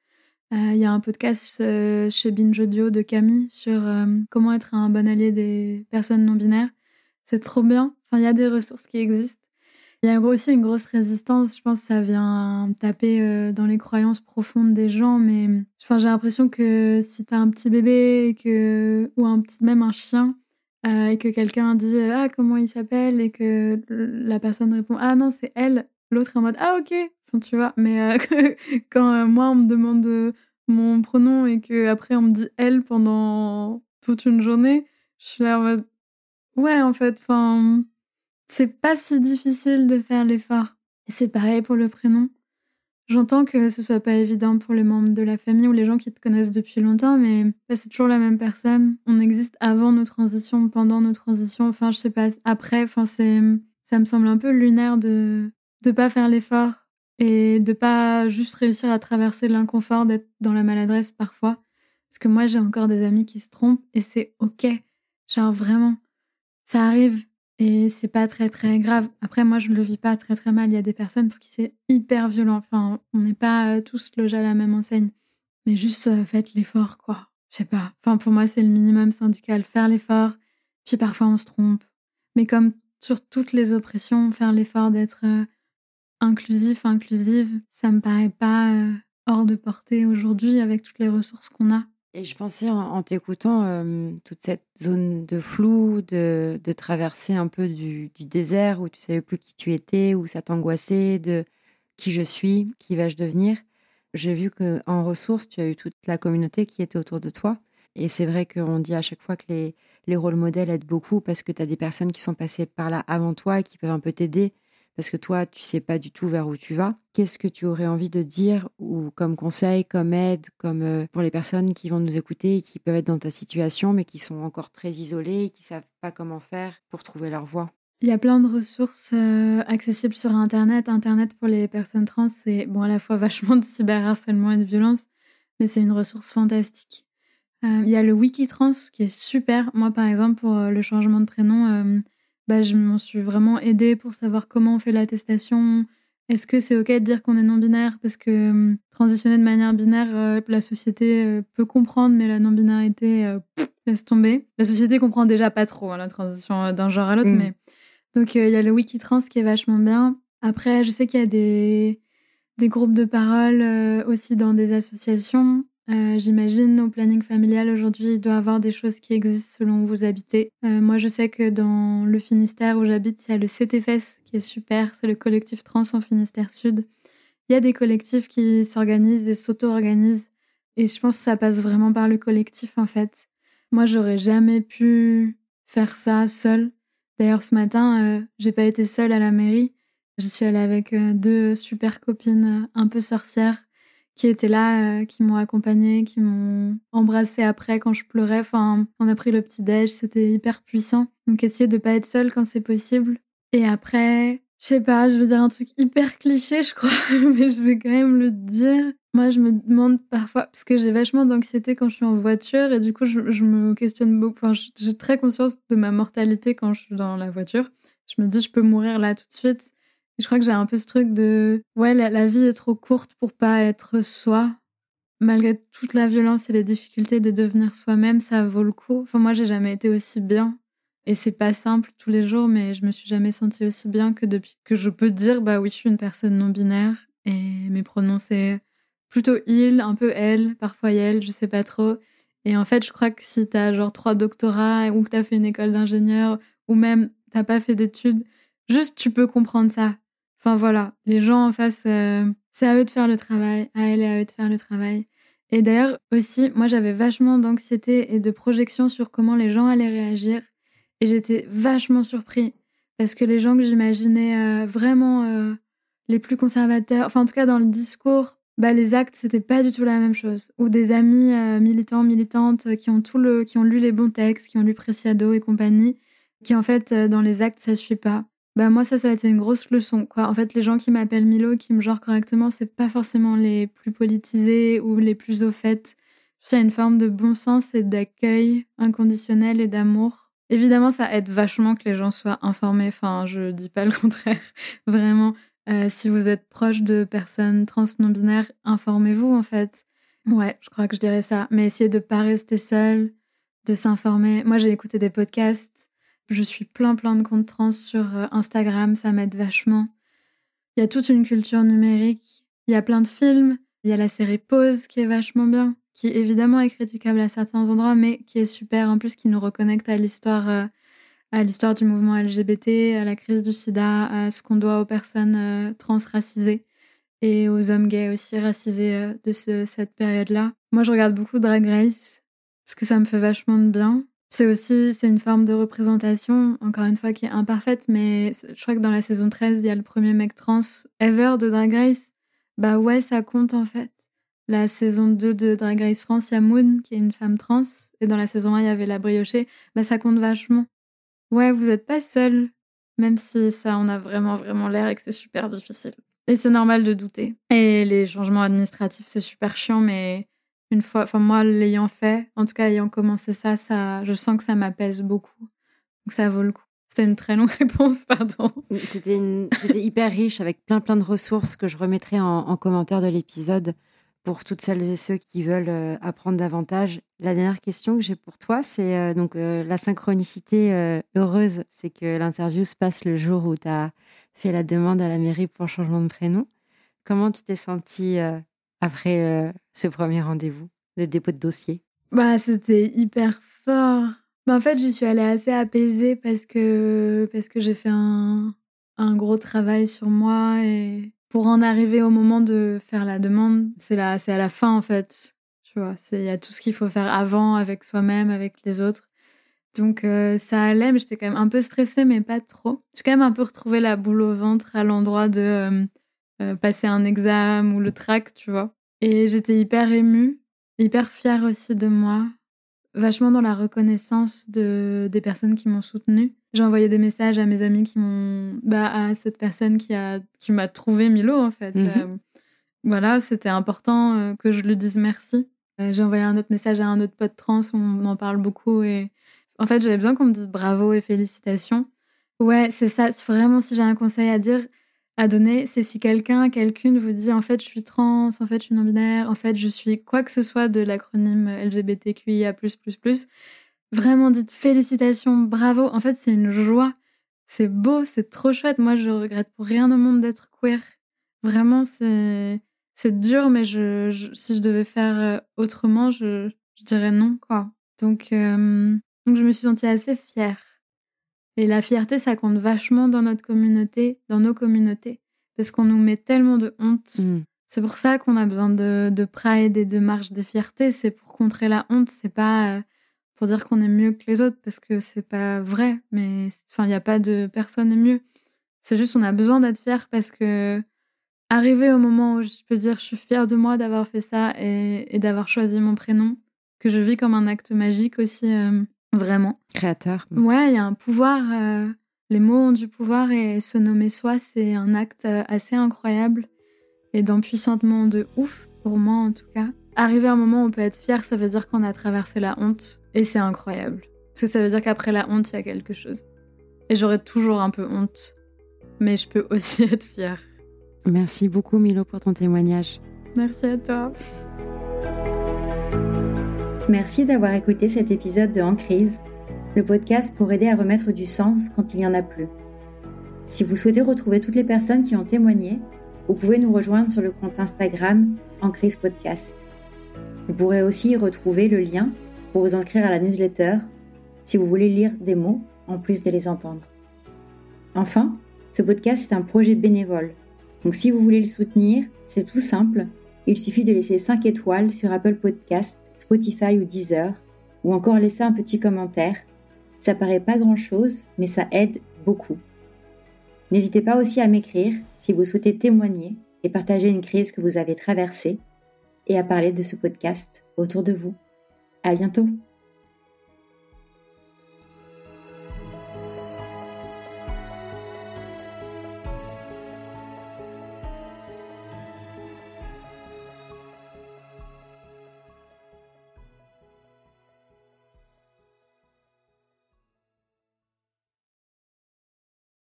Il y a un podcast chez Binge Audio de Camille sur comment être un bon allié des personnes non binaires. C'est trop bien. Enfin, il y a des ressources qui existent. Il y a aussi une grosse résistance. Je pense que ça vient taper dans les croyances profondes des gens. Mais enfin, j'ai l'impression que si tu as un petit bébé que, ou un petit, même un chien, euh, et que quelqu'un dit euh, ah comment il s'appelle et que la personne répond ah non c'est elle l'autre est en mode ah ok enfin, tu vois mais euh, quand moi on me demande mon pronom et que après on me dit elle pendant toute une journée je suis là en mode ouais en fait enfin c'est pas si difficile de faire l'effort et c'est pareil pour le prénom J'entends que ce soit pas évident pour les membres de la famille ou les gens qui te connaissent depuis longtemps, mais bah, c'est toujours la même personne. On existe avant nos transitions, pendant nos transitions, enfin, je sais pas, après, enfin, ça me semble un peu lunaire de, de pas faire l'effort et de pas juste réussir à traverser l'inconfort d'être dans la maladresse parfois. Parce que moi, j'ai encore des amis qui se trompent et c'est ok. Genre vraiment, ça arrive. Et c'est pas très très grave. Après, moi, je le vis pas très très mal. Il y a des personnes pour qui c'est hyper violent. Enfin, on n'est pas euh, tous logés à la même enseigne. Mais juste euh, faites l'effort, quoi. Je sais pas. Enfin, pour moi, c'est le minimum syndical. Faire l'effort. Puis parfois, on se trompe. Mais comme sur toutes les oppressions, faire l'effort d'être euh, inclusif, inclusive, ça me paraît pas hors de portée aujourd'hui avec toutes les ressources qu'on a. Et je pensais en, t'écoutant, euh, toute cette zone de flou, de, traverser un peu du, désert où tu savais plus qui tu étais, où ça t'angoissait, de qui je suis, qui vais-je devenir. J'ai vu qu'en ressources, tu as eu toute la communauté qui était autour de toi. Et c'est vrai qu'on dit à chaque fois que les, les rôles modèles aident beaucoup parce que tu as des personnes qui sont passées par là avant toi et qui peuvent un peu t'aider parce que toi, tu sais pas du tout vers où tu vas. Qu'est-ce que tu aurais envie de dire ou comme conseil, comme aide, comme euh, pour les personnes qui vont nous écouter et qui peuvent être dans ta situation mais qui sont encore très isolées et qui savent pas comment faire pour trouver leur voie? Il y a plein de ressources euh, accessibles sur Internet. Internet pour les personnes trans, c'est bon à la fois vachement de cyberharcèlement et de violence, mais c'est une ressource fantastique. Euh, il y a le Wikitrans qui est super. Moi, par exemple, pour le changement de prénom, bah, je m'en suis vraiment aidée pour savoir comment on fait l'attestation. Est-ce que c'est OK de dire qu'on est non-binaire? Parce que hum, transitionner de manière binaire, euh, la société euh, peut comprendre, mais la non-binarité, euh, laisse tomber. La société comprend déjà pas trop hein, la transition d'un genre à l'autre. Mm. mais Donc, il y a le Wikitrans qui est vachement bien. Après, je sais qu'il y a des, des groupes de parole aussi dans des associations. Euh, j'imagine au planning familial aujourd'hui, il doit y avoir des choses qui existent selon où vous habitez. Euh, moi, je sais que dans le Finistère où j'habite, il y a le CTFS qui est super, c'est le collectif trans en Finistère Sud. Il y a des collectifs qui s'organisent, et s'auto-organisent, et je pense que ça passe vraiment par le collectif en fait. Moi, j'aurais jamais pu faire ça seule. D'ailleurs, ce matin, euh, j'ai pas été seule à la mairie. Je suis allée avec deux super copines un peu sorcières qui étaient là, euh, qui m'ont accompagnée, qui m'ont embrassée après quand je pleurais. Enfin, on a pris le petit déj, c'était hyper puissant. Donc essayer de pas être seule quand c'est possible. Et après, je sais pas, je veux dire un truc hyper cliché, je crois, mais je vais quand même le dire. Moi, je me demande parfois, parce que j'ai vachement d'anxiété quand je suis en voiture, et du coup, je, je me questionne beaucoup. Enfin, j'ai très conscience de ma mortalité quand je suis dans la voiture. Je me dis, je peux mourir là tout de suite je crois que j'ai un peu ce truc de ouais, la, vie est trop courte pour pas être soi. Malgré toute la violence et les difficultés de devenir soi-même, ça vaut le coup. Enfin, moi, j'ai jamais été aussi bien. Et c'est pas simple tous les jours, mais je me suis jamais sentie aussi bien que depuis que je peux dire bah oui, je suis une personne non binaire et mes pronoms c'est plutôt il, un peu elle, parfois elle, je sais pas trop. Et en fait, je crois que si t'as genre trois doctorats ou que t'as fait une école d'ingénieur ou même t'as pas fait d'études, juste tu peux comprendre ça. Enfin voilà, les gens en face, euh, c'est à eux de faire le travail, à elle et à eux de faire le travail. Et d'ailleurs aussi, moi j'avais vachement d'anxiété et de projection sur comment les gens allaient réagir. Et j'étais vachement surpris parce que les gens que j'imaginais euh, vraiment euh, les plus conservateurs, enfin en tout cas dans le discours, bah, les actes c'était pas du tout la même chose. Ou des amis militants, militantes qui ont tout le, qui ont lu les bons textes, qui ont lu Preciado et compagnie, qui en fait dans les actes ça suit pas. Bah moi ça ça a été une grosse leçon quoi. En fait les gens qui m'appellent Milo, qui me genre correctement, c'est pas forcément les plus politisés ou les plus au fait. Il y a une forme de bon sens et d'accueil inconditionnel et d'amour. Évidemment ça aide vachement que les gens soient informés. Enfin je dis pas le contraire. Vraiment euh, si vous êtes proche de personnes trans non binaires, informez-vous en fait. Ouais, je crois que je dirais ça. Mais essayez de pas rester seul, de s'informer. Moi j'ai écouté des podcasts je suis plein plein de comptes trans sur euh, Instagram, ça m'aide vachement. Il y a toute une culture numérique, il y a plein de films, il y a la série Pause qui est vachement bien, qui évidemment est critiquable à certains endroits, mais qui est super en plus, qui nous reconnecte à l'histoire, euh, à l'histoire du mouvement LGBT, à la crise du SIDA, à ce qu'on doit aux personnes euh, trans racisées et aux hommes gays aussi racisés de cette période-là. Moi, je regarde beaucoup Drag Race parce que ça me fait vachement de bien. C'est aussi c'est une forme de représentation, encore une fois, qui est imparfaite, mais je crois que dans la saison 13, il y a le premier mec trans ever de Drag Race. Bah ouais, ça compte en fait. La saison 2 de Drag Race France, il y a Moon, qui est une femme trans, et dans la saison 1, il y avait la briochée. Bah ça compte vachement. Ouais, vous n'êtes pas seul, même si ça en a vraiment, vraiment l'air et que c'est super difficile. Et c'est normal de douter. Et les changements administratifs, c'est super chiant, mais une fois, enfin moi l'ayant fait, en tout cas ayant commencé ça, ça, je sens que ça m'apaise beaucoup. Donc ça vaut le coup. C'était une très longue réponse, pardon. C'était hyper riche avec plein plein de ressources que je remettrai en, commentaire de l'épisode pour toutes celles et ceux qui veulent euh, apprendre davantage. La dernière question que j'ai pour toi, c'est euh, donc euh, la synchronicité heureuse, c'est que l'interview se passe le jour où tu as fait la demande à la mairie pour changement de prénom. Comment tu t'es sentie après euh, ce premier rendez-vous de dépôt de dossier? Bah, c'était hyper fort. Bah, en fait, j'y suis allée assez apaisée parce que, parce que j'ai fait un, un gros travail sur moi et pour en arriver au moment de faire la demande, c'est à la fin en fait. Il y a tout ce qu'il faut faire avant avec soi-même, avec les autres. Donc euh, ça allait, mais j'étais quand même un peu stressée, mais pas trop. J'ai quand même un peu retrouvé la boule au ventre à l'endroit de euh, euh, passer un examen ou le track, tu vois. Et j'étais hyper émue, hyper fière aussi de moi, vachement dans la reconnaissance de, des personnes qui m'ont soutenue. J'ai envoyé des messages à mes amis qui m'ont. Bah, à cette personne qui, a, qui m'a trouvé Milo, en fait. Mhm. Euh, voilà, c'était important euh, que je lui dise merci. J'ai envoyé un autre message à un autre pote trans, on en parle beaucoup. Et en fait, j'avais besoin qu'on me dise bravo et félicitations. Ouais, c'est ça. Vraiment, si j'ai un conseil à dire, à donner, c'est si quelqu'un, quelqu'une vous dit en fait je suis trans, en fait je suis non-binaire, en fait je suis quoi que ce soit de l'acronyme LGBTQIA++, vraiment dites félicitations, bravo. En fait, c'est une joie. C'est beau, c'est trop chouette. Moi, je regrette pour rien au monde d'être queer. Vraiment, c'est dur, mais je, si je devais faire euh, autrement, je, je dirais non, quoi. Donc, euh, donc, je me suis sentie assez fière. Et la fierté, ça compte vachement dans notre communauté, dans nos communautés, parce qu'on nous met tellement de honte. Mm. C'est pour ça qu'on a besoin de, de, pride et de marche de fierté. C'est pour contrer la honte. C'est pas euh, pour dire qu'on est mieux que les autres, parce que c'est pas vrai. Mais enfin, il n'y a pas de personne est mieux. C'est juste on a besoin d'être fier parce que arriver au moment où je peux dire je suis fière de moi d'avoir fait ça et, d'avoir choisi mon prénom, que je vis comme un acte magique aussi. Euh, Vraiment. Créateur. Ouais, il y a un pouvoir. Euh, les mots ont du pouvoir et se nommer soi, c'est un acte euh, assez incroyable et d'empuissantement de ouf, pour moi en tout cas. Arriver à un moment où on peut être fier, ça veut dire qu'on a traversé la honte et c'est incroyable. Parce que ça veut dire qu'après la honte, il y a quelque chose. Et j'aurais toujours un peu honte, mais je peux aussi être fière. Merci beaucoup Milo pour ton témoignage. Merci à toi. Merci d'avoir écouté cet épisode de En crise, le podcast pour aider à remettre du sens quand il n'y en a plus. Si vous souhaitez retrouver toutes les personnes qui ont témoigné, vous pouvez nous rejoindre sur le compte Instagram En crise podcast. Vous pourrez aussi y retrouver le lien pour vous inscrire à la newsletter si vous voulez lire des mots en plus de les entendre. Enfin, ce podcast est un projet bénévole. Donc si vous voulez le soutenir, c'est tout simple. Il suffit de laisser 5 étoiles sur Apple Podcast Spotify ou Deezer, ou encore laisser un petit commentaire. Ça paraît pas grand chose, mais ça aide beaucoup. N'hésitez pas aussi à m'écrire si vous souhaitez témoigner et partager une crise que vous avez traversée et à parler de ce podcast autour de vous. À bientôt!